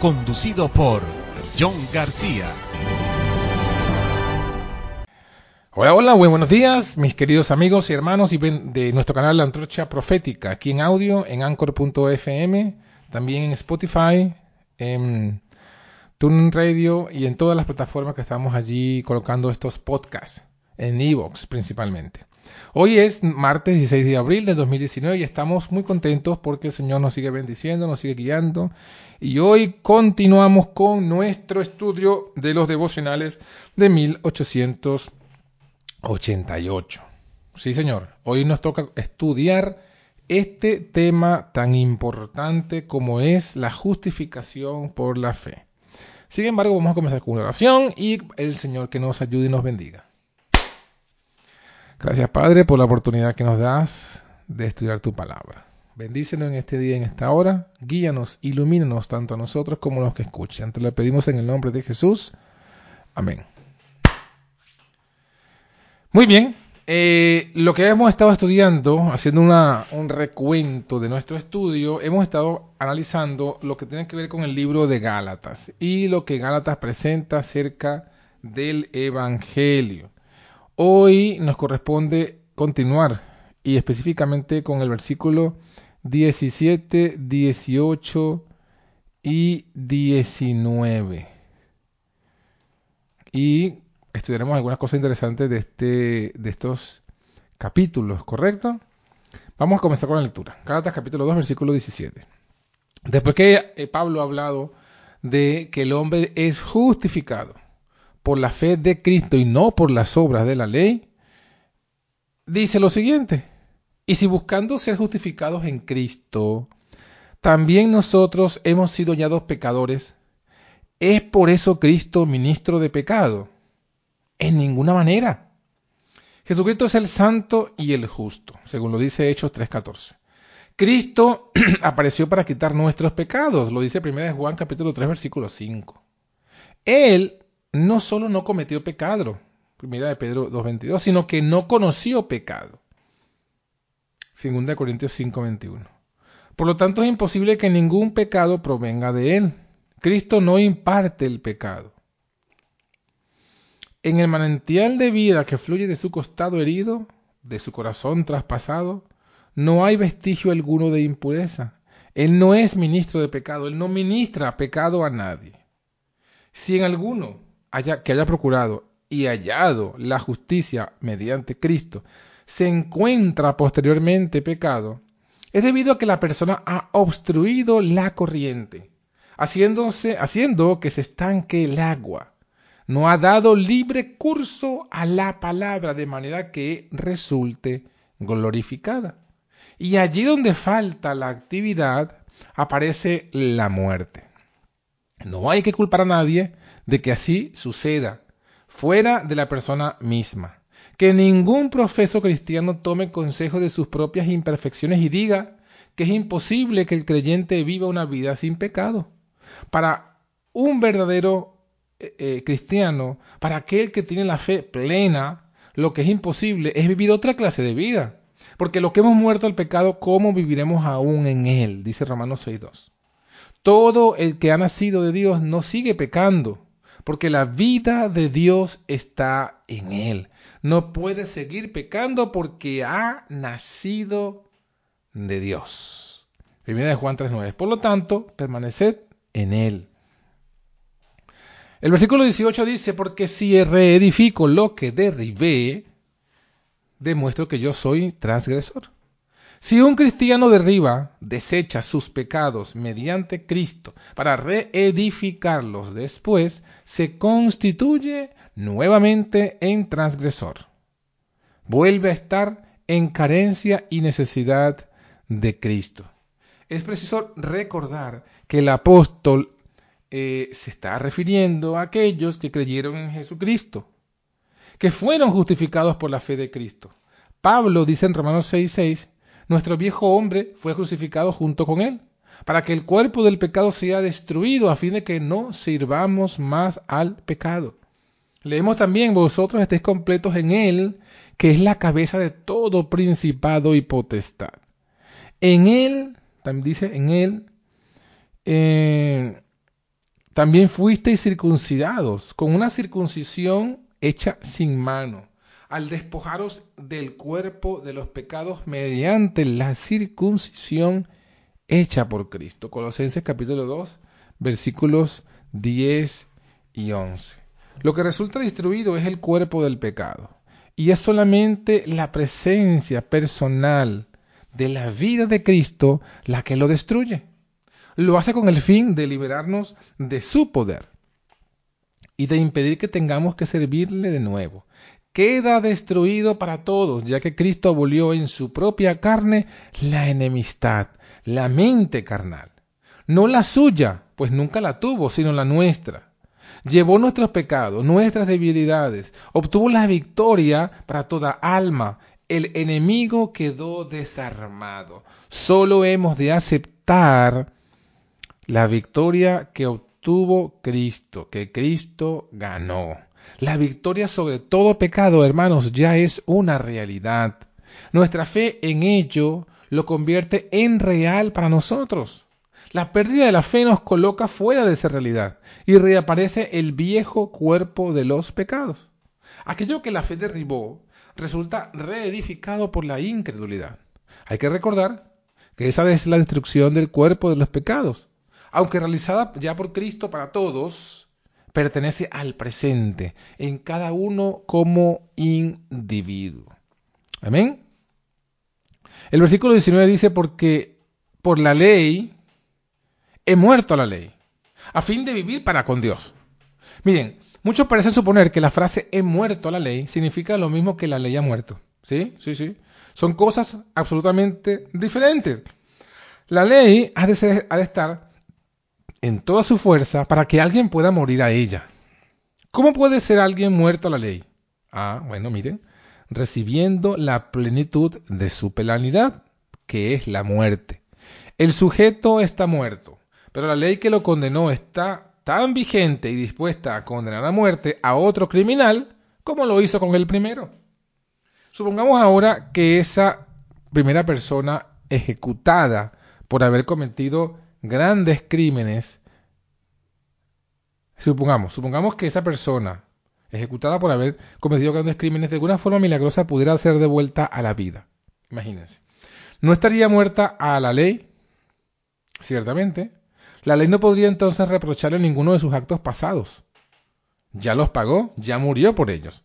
conducido por John García. Hola, hola, muy buenos días, mis queridos amigos y hermanos de nuestro canal La Antorcha Profética, aquí en audio, en anchor.fm, también en Spotify, en TuneIn Radio y en todas las plataformas que estamos allí colocando estos podcasts, en Evox principalmente. Hoy es martes 16 de abril de 2019 y estamos muy contentos porque el Señor nos sigue bendiciendo, nos sigue guiando. Y hoy continuamos con nuestro estudio de los devocionales de 1888. Sí, Señor, hoy nos toca estudiar este tema tan importante como es la justificación por la fe. Sin embargo, vamos a comenzar con una oración y el Señor que nos ayude y nos bendiga. Gracias, Padre, por la oportunidad que nos das de estudiar tu palabra. Bendícenos en este día, en esta hora. Guíanos, ilumínanos tanto a nosotros como a los que escuchan. Te lo pedimos en el nombre de Jesús. Amén. Muy bien. Eh, lo que hemos estado estudiando, haciendo un recuento de nuestro estudio, hemos estado analizando lo que tiene que ver con el libro de Gálatas y lo que Gálatas presenta acerca del Evangelio. Hoy nos corresponde continuar y específicamente con el versículo 17, 18 y 19. Y estudiaremos algunas cosas interesantes de, este, de estos capítulos, ¿correcto? Vamos a comenzar con la lectura. Gálatas capítulo 2, versículo 17. Después que eh, Pablo ha hablado de que el hombre es justificado por la fe de Cristo y no por las obras de la ley, dice lo siguiente, y si buscando ser justificados en Cristo, también nosotros hemos sido hallados pecadores, ¿es por eso Cristo ministro de pecado? En ninguna manera. Jesucristo es el santo y el justo, según lo dice Hechos 3.14. Cristo apareció para quitar nuestros pecados, lo dice 1 Juan capítulo 3 versículo 5. Él no solo no cometió pecado, primera de Pedro 2.22, sino que no conoció pecado. Segunda de Corintios 5.21. Por lo tanto, es imposible que ningún pecado provenga de él. Cristo no imparte el pecado. En el manantial de vida que fluye de su costado herido, de su corazón traspasado, no hay vestigio alguno de impureza. Él no es ministro de pecado, él no ministra pecado a nadie. Si en alguno que haya procurado y hallado la justicia mediante Cristo, se encuentra posteriormente pecado, es debido a que la persona ha obstruido la corriente, haciéndose, haciendo que se estanque el agua. No ha dado libre curso a la palabra de manera que resulte glorificada. Y allí donde falta la actividad, aparece la muerte. No hay que culpar a nadie de que así suceda, fuera de la persona misma. Que ningún profeso cristiano tome consejo de sus propias imperfecciones y diga que es imposible que el creyente viva una vida sin pecado. Para un verdadero eh, eh, cristiano, para aquel que tiene la fe plena, lo que es imposible es vivir otra clase de vida. Porque lo que hemos muerto al pecado, ¿cómo viviremos aún en él? Dice Romanos 6.2. Todo el que ha nacido de Dios no sigue pecando, porque la vida de Dios está en él. No puede seguir pecando porque ha nacido de Dios. Primera de Juan 3.9. Por lo tanto, permaneced en él. El versículo 18 dice, porque si reedifico lo que derribé, demuestro que yo soy transgresor. Si un cristiano derriba, desecha sus pecados mediante Cristo para reedificarlos después, se constituye nuevamente en transgresor. Vuelve a estar en carencia y necesidad de Cristo. Es preciso recordar que el apóstol eh, se está refiriendo a aquellos que creyeron en Jesucristo, que fueron justificados por la fe de Cristo. Pablo dice en Romanos 6:6, nuestro viejo hombre fue crucificado junto con él, para que el cuerpo del pecado sea destruido, a fin de que no sirvamos más al pecado. Leemos también, vosotros estéis completos en él, que es la cabeza de todo principado y potestad. En él, también dice, en él, eh, también fuisteis circuncidados con una circuncisión hecha sin mano, al despojaros del cuerpo de los pecados mediante la circuncisión hecha por Cristo. Colosenses capítulo 2, versículos 10 y 11. Lo que resulta destruido es el cuerpo del pecado. Y es solamente la presencia personal de la vida de Cristo la que lo destruye lo hace con el fin de liberarnos de su poder y de impedir que tengamos que servirle de nuevo. Queda destruido para todos, ya que Cristo abolió en su propia carne la enemistad, la mente carnal. No la suya, pues nunca la tuvo, sino la nuestra. Llevó nuestros pecados, nuestras debilidades, obtuvo la victoria para toda alma. El enemigo quedó desarmado. Solo hemos de aceptar la victoria que obtuvo Cristo, que Cristo ganó. La victoria sobre todo pecado, hermanos, ya es una realidad. Nuestra fe en ello lo convierte en real para nosotros. La pérdida de la fe nos coloca fuera de esa realidad y reaparece el viejo cuerpo de los pecados. Aquello que la fe derribó resulta reedificado por la incredulidad. Hay que recordar que esa es la destrucción del cuerpo de los pecados aunque realizada ya por Cristo para todos, pertenece al presente, en cada uno como individuo. Amén. El versículo 19 dice, porque por la ley he muerto a la ley, a fin de vivir para con Dios. Miren, muchos parecen suponer que la frase he muerto a la ley significa lo mismo que la ley ha muerto. ¿Sí? Sí, sí. Son cosas absolutamente diferentes. La ley ha de, ha de estar en toda su fuerza para que alguien pueda morir a ella. ¿Cómo puede ser alguien muerto a la ley? Ah, bueno, miren, recibiendo la plenitud de su penalidad, que es la muerte. El sujeto está muerto, pero la ley que lo condenó está tan vigente y dispuesta a condenar a muerte a otro criminal como lo hizo con el primero. Supongamos ahora que esa primera persona ejecutada por haber cometido grandes crímenes, supongamos, supongamos que esa persona ejecutada por haber cometido grandes crímenes de alguna forma milagrosa pudiera ser devuelta a la vida. Imagínense. ¿No estaría muerta a la ley? Ciertamente. La ley no podría entonces reprocharle ninguno de sus actos pasados. Ya los pagó, ya murió por ellos.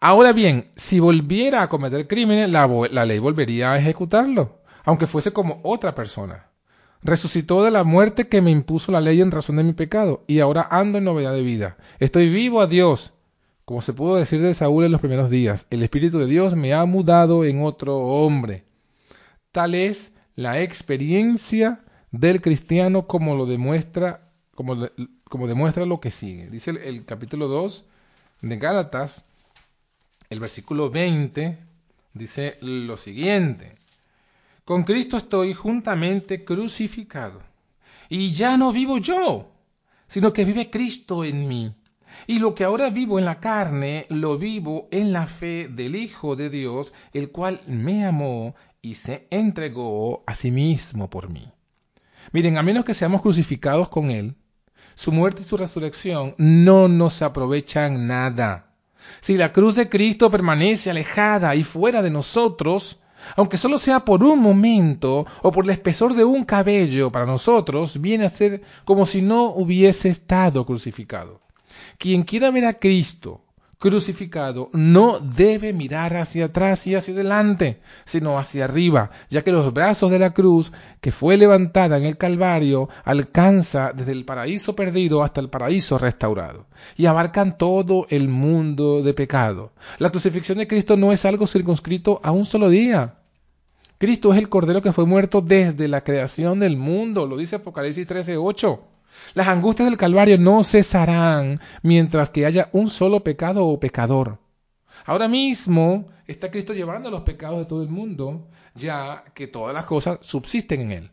Ahora bien, si volviera a cometer crímenes, la, la ley volvería a ejecutarlo, aunque fuese como otra persona resucitó de la muerte que me impuso la ley en razón de mi pecado, y ahora ando en novedad de vida. Estoy vivo a Dios, como se pudo decir de Saúl en los primeros días. El Espíritu de Dios me ha mudado en otro hombre. Tal es la experiencia del cristiano como lo demuestra, como, como demuestra lo que sigue. Dice el, el capítulo 2 de Gálatas, el versículo 20, dice lo siguiente. Con Cristo estoy juntamente crucificado. Y ya no vivo yo, sino que vive Cristo en mí. Y lo que ahora vivo en la carne, lo vivo en la fe del Hijo de Dios, el cual me amó y se entregó a sí mismo por mí. Miren, a menos que seamos crucificados con Él, su muerte y su resurrección no nos aprovechan nada. Si la cruz de Cristo permanece alejada y fuera de nosotros, aunque solo sea por un momento o por el espesor de un cabello para nosotros, viene a ser como si no hubiese estado crucificado. Quien quiera ver a Cristo crucificado no debe mirar hacia atrás y hacia adelante, sino hacia arriba, ya que los brazos de la cruz que fue levantada en el Calvario alcanza desde el paraíso perdido hasta el paraíso restaurado y abarcan todo el mundo de pecado. La crucifixión de Cristo no es algo circunscrito a un solo día. Cristo es el Cordero que fue muerto desde la creación del mundo, lo dice Apocalipsis 13:8. Las angustias del Calvario no cesarán mientras que haya un solo pecado o pecador. Ahora mismo está Cristo llevando los pecados de todo el mundo, ya que todas las cosas subsisten en él.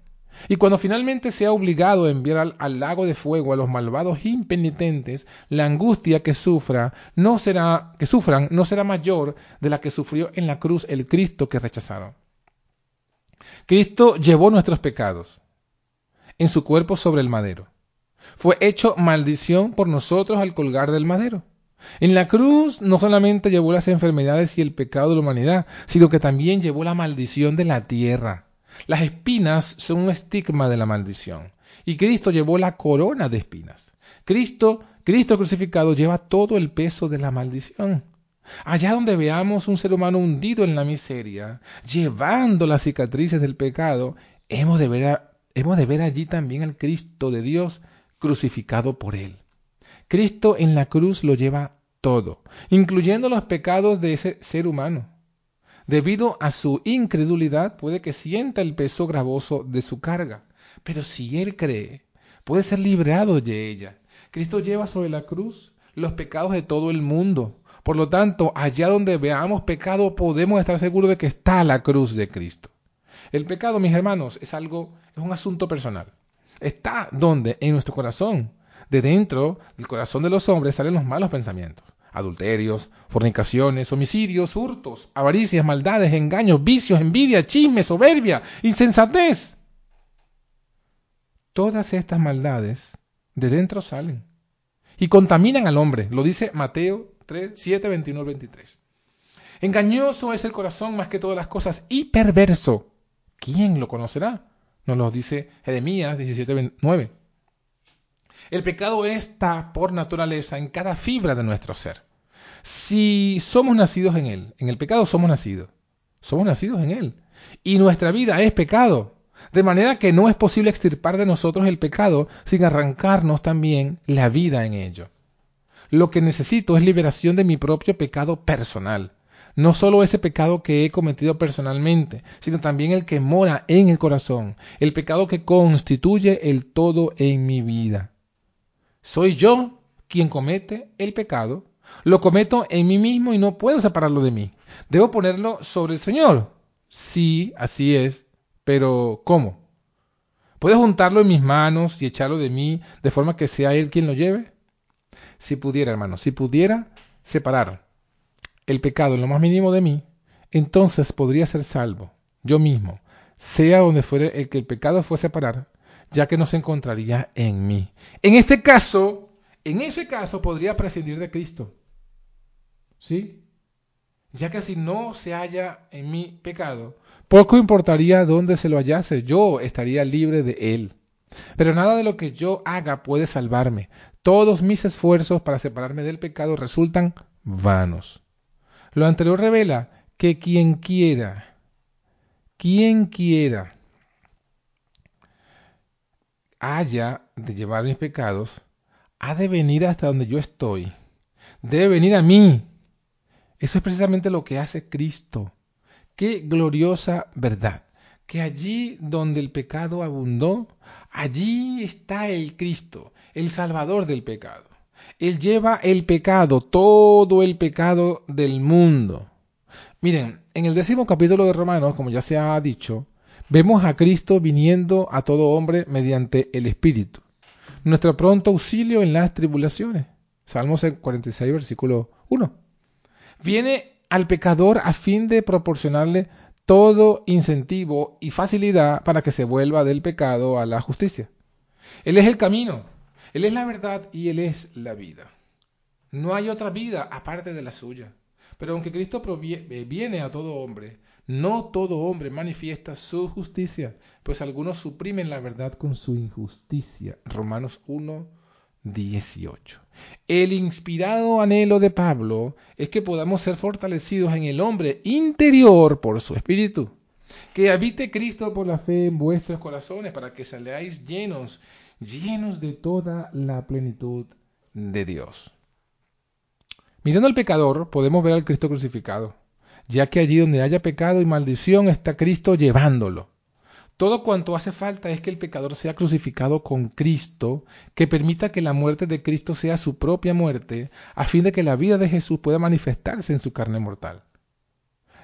Y cuando finalmente sea obligado a enviar al, lago de fuego a los malvados impenitentes, la angustia que sufra no será que sufran no será mayor de la que sufrió en la cruz el Cristo que rechazaron. Cristo llevó nuestros pecados en su cuerpo sobre el madero fue hecho maldición por nosotros al colgar del madero. En la cruz no solamente llevó las enfermedades y el pecado de la humanidad, sino que también llevó la maldición de la tierra. Las espinas son un estigma de la maldición. Y Cristo llevó la corona de espinas. Cristo, Cristo crucificado lleva todo el peso de la maldición. Allá donde veamos un ser humano hundido en la miseria, llevando las cicatrices del pecado, hemos de ver, hemos de ver allí también al Cristo de Dios crucificado por él. Cristo en la cruz lo lleva todo, incluyendo los pecados de ese ser humano. Debido a su incredulidad puede que sienta el peso gravoso de su carga, pero si él cree, puede ser librado de ella. Cristo lleva sobre la cruz los pecados de todo el mundo. Por lo tanto, allá donde veamos pecado, podemos estar seguros de que está la cruz de Cristo. El pecado, mis hermanos, es algo, es un asunto personal. Está donde? En nuestro corazón. De dentro del corazón de los hombres salen los malos pensamientos. Adulterios, fornicaciones, homicidios, hurtos, avaricias, maldades, engaños, vicios, envidia, chisme, soberbia, insensatez. Todas estas maldades de dentro salen y contaminan al hombre. Lo dice Mateo 3, 7, 21 23. Engañoso es el corazón más que todas las cosas y perverso. ¿Quién lo conocerá? Nos lo dice Jeremías 17:9. El pecado está por naturaleza en cada fibra de nuestro ser. Si somos nacidos en Él, en el pecado somos nacidos, somos nacidos en Él. Y nuestra vida es pecado. De manera que no es posible extirpar de nosotros el pecado sin arrancarnos también la vida en ello. Lo que necesito es liberación de mi propio pecado personal no solo ese pecado que he cometido personalmente, sino también el que mora en el corazón, el pecado que constituye el todo en mi vida. Soy yo quien comete el pecado, lo cometo en mí mismo y no puedo separarlo de mí. Debo ponerlo sobre el Señor. Sí, así es, pero ¿cómo? ¿Puedo juntarlo en mis manos y echarlo de mí de forma que sea Él quien lo lleve? Si pudiera, hermano, si pudiera separar el pecado en lo más mínimo de mí, entonces podría ser salvo, yo mismo, sea donde fuera el que el pecado fuese a parar, ya que no se encontraría en mí. En este caso, en ese caso podría prescindir de Cristo. ¿Sí? Ya que si no se halla en mí pecado, poco importaría dónde se lo hallase, yo estaría libre de él. Pero nada de lo que yo haga puede salvarme. Todos mis esfuerzos para separarme del pecado resultan vanos. Lo anterior revela que quien quiera, quien quiera, haya de llevar mis pecados, ha de venir hasta donde yo estoy. Debe venir a mí. Eso es precisamente lo que hace Cristo. Qué gloriosa verdad. Que allí donde el pecado abundó, allí está el Cristo, el Salvador del pecado. Él lleva el pecado, todo el pecado del mundo. Miren, en el décimo capítulo de Romanos, como ya se ha dicho, vemos a Cristo viniendo a todo hombre mediante el Espíritu. Nuestro pronto auxilio en las tribulaciones. Salmos 46, versículo 1. Viene al pecador a fin de proporcionarle todo incentivo y facilidad para que se vuelva del pecado a la justicia. Él es el camino, él es la verdad y Él es la vida. No hay otra vida aparte de la suya. Pero aunque Cristo eh, viene a todo hombre, no todo hombre manifiesta su justicia, pues algunos suprimen la verdad con su injusticia. Romanos 1, 18. El inspirado anhelo de Pablo es que podamos ser fortalecidos en el hombre interior por su espíritu. Que habite Cristo por la fe en vuestros corazones para que salgáis llenos, llenos de toda la plenitud de Dios. Mirando al pecador podemos ver al Cristo crucificado, ya que allí donde haya pecado y maldición está Cristo llevándolo. Todo cuanto hace falta es que el pecador sea crucificado con Cristo, que permita que la muerte de Cristo sea su propia muerte, a fin de que la vida de Jesús pueda manifestarse en su carne mortal.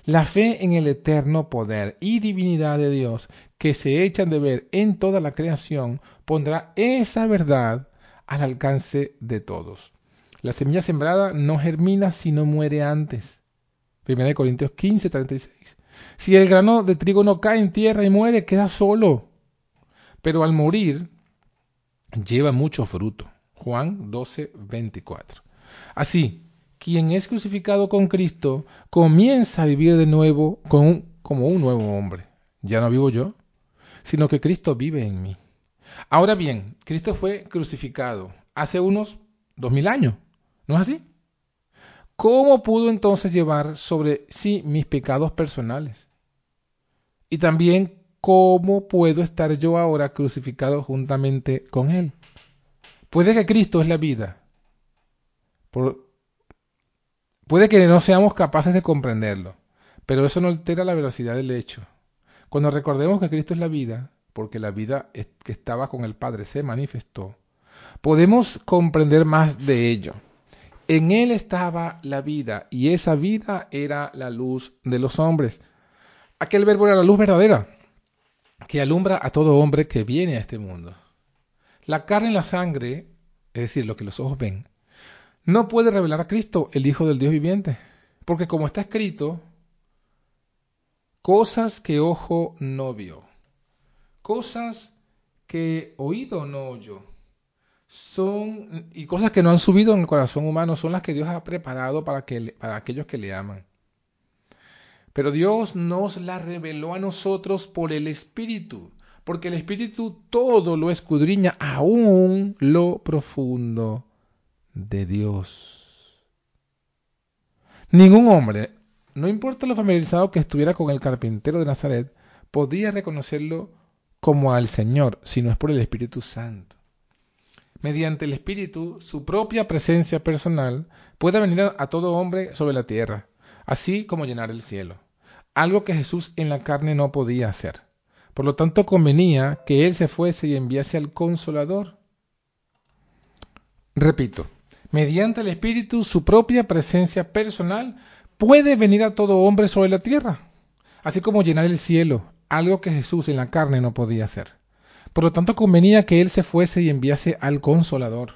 La fe en el eterno poder y divinidad de Dios que se echan de ver en toda la creación pondrá esa verdad al alcance de todos. La semilla sembrada no germina si no muere antes. 1 Corintios 15, 36. Si el grano de trigo no cae en tierra y muere, queda solo. Pero al morir, lleva mucho fruto. Juan 12, 24. Así, quien es crucificado con Cristo comienza a vivir de nuevo como un nuevo hombre. Ya no vivo yo, sino que Cristo vive en mí. Ahora bien, Cristo fue crucificado hace unos dos mil años. ¿No es así? ¿Cómo pudo entonces llevar sobre sí mis pecados personales? Y también, ¿cómo puedo estar yo ahora crucificado juntamente con Él? Puede que Cristo es la vida. Puede que no seamos capaces de comprenderlo, pero eso no altera la velocidad del hecho. Cuando recordemos que Cristo es la vida, porque la vida que estaba con el Padre se manifestó, podemos comprender más de ello. En él estaba la vida, y esa vida era la luz de los hombres. Aquel verbo era la luz verdadera, que alumbra a todo hombre que viene a este mundo. La carne y la sangre, es decir, lo que los ojos ven, no puede revelar a Cristo, el Hijo del Dios viviente, porque como está escrito, cosas que ojo no vio, cosas que oído no oyó, son y cosas que no han subido en el corazón humano son las que Dios ha preparado para, que, para aquellos que le aman. Pero Dios nos las reveló a nosotros por el Espíritu, porque el Espíritu todo lo escudriña, aún lo profundo de Dios. Ningún hombre, no importa lo familiarizado que estuviera con el carpintero de Nazaret, podía reconocerlo como al Señor, si no es por el Espíritu Santo mediante el Espíritu, su propia presencia personal, puede venir a todo hombre sobre la tierra, así como llenar el cielo, algo que Jesús en la carne no podía hacer. Por lo tanto, convenía que Él se fuese y enviase al consolador. Repito, mediante el Espíritu, su propia presencia personal puede venir a todo hombre sobre la tierra, así como llenar el cielo, algo que Jesús en la carne no podía hacer. Por lo tanto, convenía que Él se fuese y enviase al Consolador.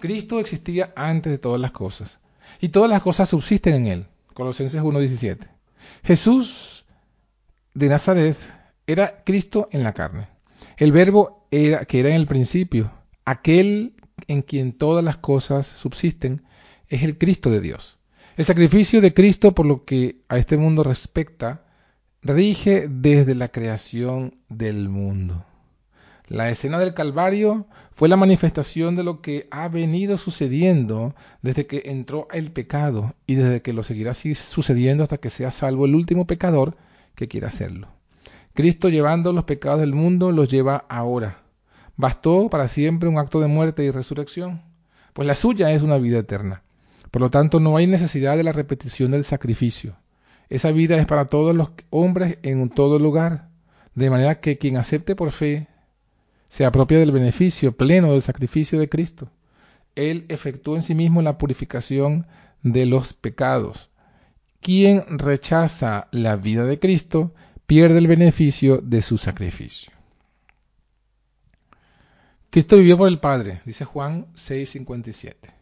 Cristo existía antes de todas las cosas, y todas las cosas subsisten en Él. Colosenses 1.17. Jesús de Nazaret era Cristo en la carne. El verbo era, que era en el principio, aquel en quien todas las cosas subsisten, es el Cristo de Dios. El sacrificio de Cristo, por lo que a este mundo respecta, rige desde la creación del mundo. La escena del Calvario fue la manifestación de lo que ha venido sucediendo desde que entró el pecado y desde que lo seguirá sucediendo hasta que sea salvo el último pecador que quiera hacerlo. Cristo llevando los pecados del mundo los lleva ahora. Bastó para siempre un acto de muerte y resurrección, pues la suya es una vida eterna. Por lo tanto, no hay necesidad de la repetición del sacrificio. Esa vida es para todos los hombres en todo lugar, de manera que quien acepte por fe se apropia del beneficio pleno del sacrificio de Cristo. Él efectuó en sí mismo la purificación de los pecados. Quien rechaza la vida de Cristo pierde el beneficio de su sacrificio. Cristo vivió por el Padre, dice Juan 6:57.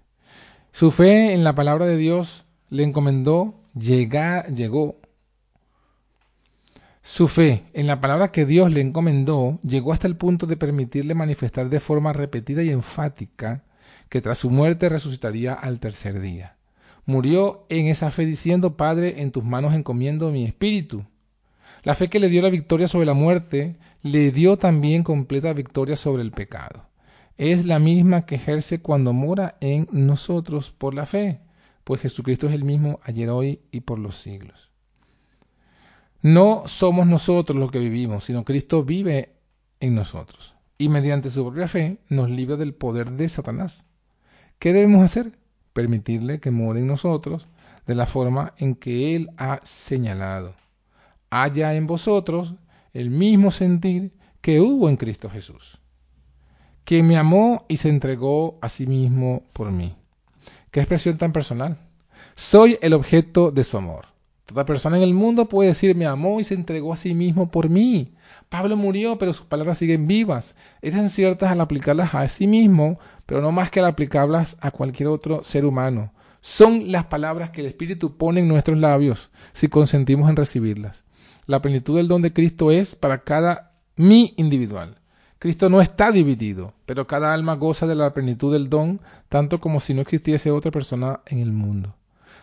Su fe en la palabra de Dios le encomendó llegar, llegó su fe en la palabra que Dios le encomendó llegó hasta el punto de permitirle manifestar de forma repetida y enfática que tras su muerte resucitaría al tercer día. Murió en esa fe diciendo, Padre, en tus manos encomiendo mi espíritu. La fe que le dio la victoria sobre la muerte le dio también completa victoria sobre el pecado. es la misma que ejerce cuando mora en nosotros por la fe, pues Jesucristo es el mismo ayer, hoy y por los siglos. No somos nosotros los que vivimos, sino Cristo vive en nosotros y mediante su propia fe nos libra del poder de Satanás. ¿Qué debemos hacer? Permitirle que more en nosotros de la forma en que Él ha señalado. Haya en vosotros el mismo sentir que hubo en Cristo Jesús, que me amó y se entregó a sí mismo por mí. Qué expresión tan personal. Soy el objeto de su amor. Toda persona en el mundo puede decir me amó y se entregó a sí mismo por mí. Pablo murió, pero sus palabras siguen vivas. Eran ciertas al aplicarlas a sí mismo, pero no más que al aplicarlas a cualquier otro ser humano. Son las palabras que el Espíritu pone en nuestros labios si consentimos en recibirlas. La plenitud del don de Cristo es para cada mí individual. Cristo no está dividido, pero cada alma goza de la plenitud del don, tanto como si no existiese otra persona en el mundo.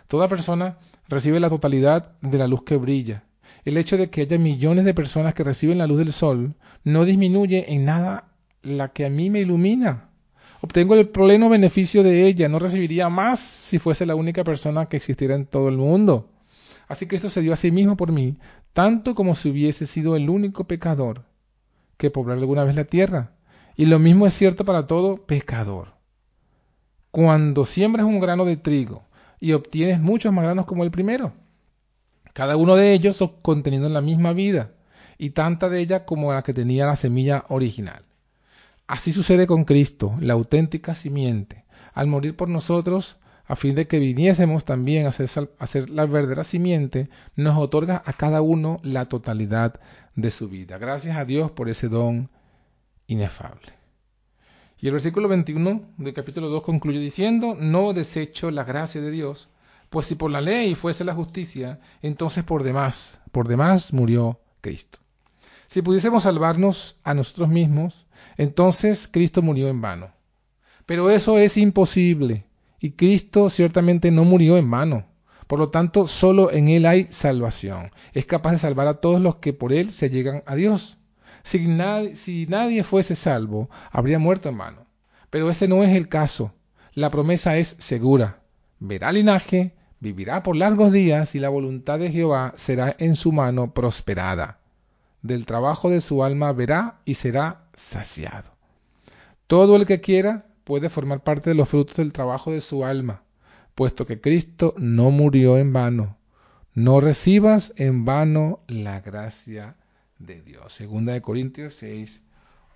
Toda persona recibe la totalidad de la luz que brilla. El hecho de que haya millones de personas que reciben la luz del sol no disminuye en nada la que a mí me ilumina. Obtengo el pleno beneficio de ella, no recibiría más si fuese la única persona que existiera en todo el mundo. Así Cristo se dio a sí mismo por mí, tanto como si hubiese sido el único pecador que poblar alguna vez la tierra. Y lo mismo es cierto para todo pecador. Cuando siembras un grano de trigo y obtienes muchos más granos como el primero, cada uno de ellos conteniendo la misma vida y tanta de ella como la que tenía la semilla original. Así sucede con Cristo, la auténtica simiente. Al morir por nosotros, a fin de que viniésemos también a ser, la verdadera simiente, nos otorga a cada uno la totalidad de su vida. Gracias a Dios por ese don inefable. Y el versículo 21 del capítulo 2 concluye diciendo, no desecho la gracia de Dios, pues si por la ley fuese la justicia, entonces por demás, por demás murió Cristo. Si pudiésemos salvarnos a nosotros mismos, entonces Cristo murió en vano. Pero eso es imposible y Cristo ciertamente no murió en vano. Por lo tanto, solo en Él hay salvación. Es capaz de salvar a todos los que por Él se llegan a Dios. Si nadie, fuese salvo, habría muerto en vano. Pero ese no es el caso. La promesa es segura. Verá linaje, vivirá por largos días y la voluntad de Jehová será en su mano prosperada. Del trabajo de su alma verá y será saciado. Todo el que quiera puede formar parte de los frutos del trabajo de su alma, puesto que Cristo no murió en vano. No recibas en vano la gracia de Dios. Segunda de Corintios 6,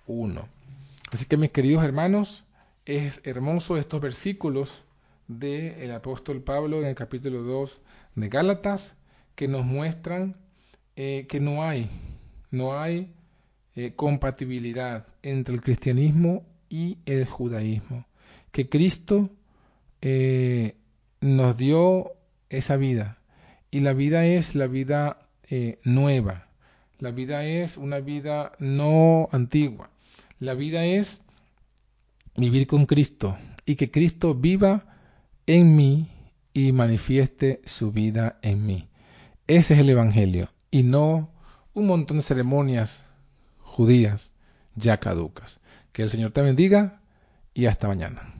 1. Así que mis queridos hermanos, es hermoso estos versículos del apóstol Pablo en el capítulo 2 de Gálatas que nos muestran eh, que no hay, no hay eh, compatibilidad entre el cristianismo y el judaísmo. Que Cristo eh, nos dio esa vida. Y la vida es la vida eh, nueva. La vida es una vida no antigua. La vida es vivir con Cristo y que Cristo viva en mí y manifieste su vida en mí. Ese es el Evangelio y no un montón de ceremonias judías ya caducas. Que el Señor te bendiga y hasta mañana.